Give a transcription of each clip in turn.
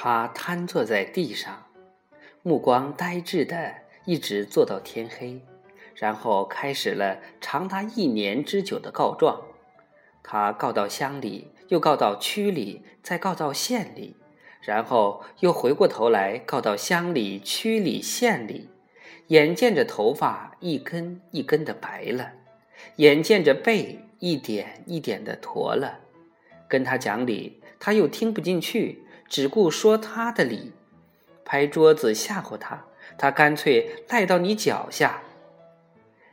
他瘫坐在地上，目光呆滞的一直坐到天黑，然后开始了长达一年之久的告状。他告到乡里，又告到区里，再告到县里，然后又回过头来告到乡里、区里、县里。眼见着头发一根一根的白了，眼见着背一点一点的驼了，跟他讲理，他又听不进去，只顾说他的理，拍桌子吓唬他，他干脆赖到你脚下。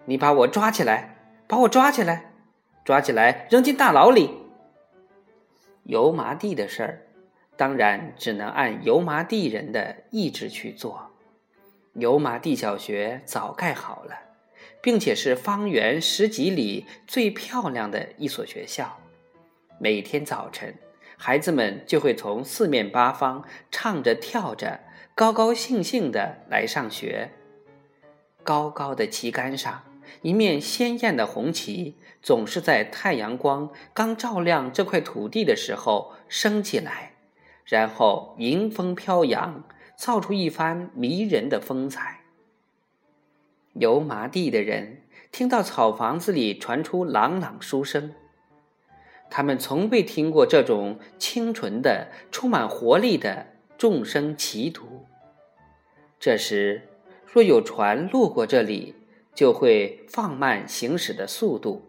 你把我抓起来，把我抓起来，抓起来扔进大牢里。油麻地的事儿，当然只能按油麻地人的意志去做。油麻地小学早盖好了，并且是方圆十几里最漂亮的一所学校。每天早晨，孩子们就会从四面八方唱着跳着，高高兴兴地来上学。高高的旗杆上，一面鲜艳的红旗，总是在太阳光刚照亮这块土地的时候升起来，然后迎风飘扬。造出一番迷人的风采。油麻地的人听到草房子里传出朗朗书声，他们从未听过这种清纯的、充满活力的众生歧途。这时，若有船路过这里，就会放慢行驶的速度。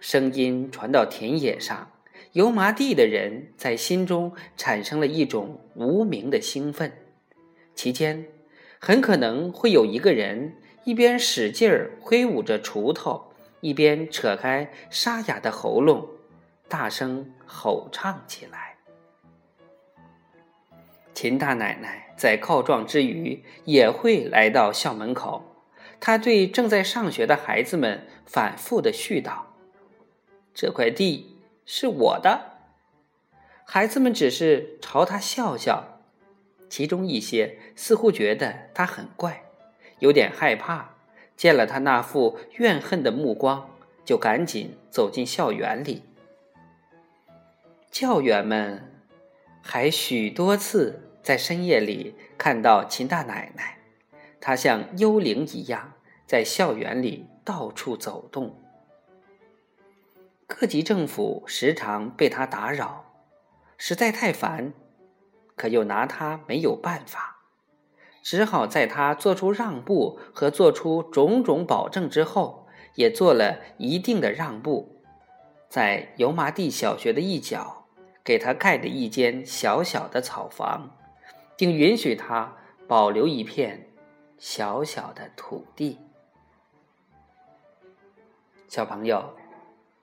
声音传到田野上。油麻地的人在心中产生了一种无名的兴奋，其间很可能会有一个人一边使劲儿挥舞着锄头，一边扯开沙哑的喉咙，大声吼唱起来。秦大奶奶在告状之余也会来到校门口，她对正在上学的孩子们反复的絮叨：“这块地。”是我的，孩子们只是朝他笑笑，其中一些似乎觉得他很怪，有点害怕，见了他那副怨恨的目光，就赶紧走进校园里。教员们还许多次在深夜里看到秦大奶奶，她像幽灵一样在校园里到处走动。各级政府时常被他打扰，实在太烦，可又拿他没有办法，只好在他做出让步和做出种种保证之后，也做了一定的让步，在油麻地小学的一角给他盖了一间小小的草房，并允许他保留一片小小的土地。小朋友。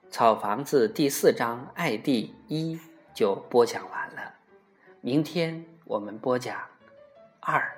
草房子第四章爱地一就播讲完了，明天我们播讲二。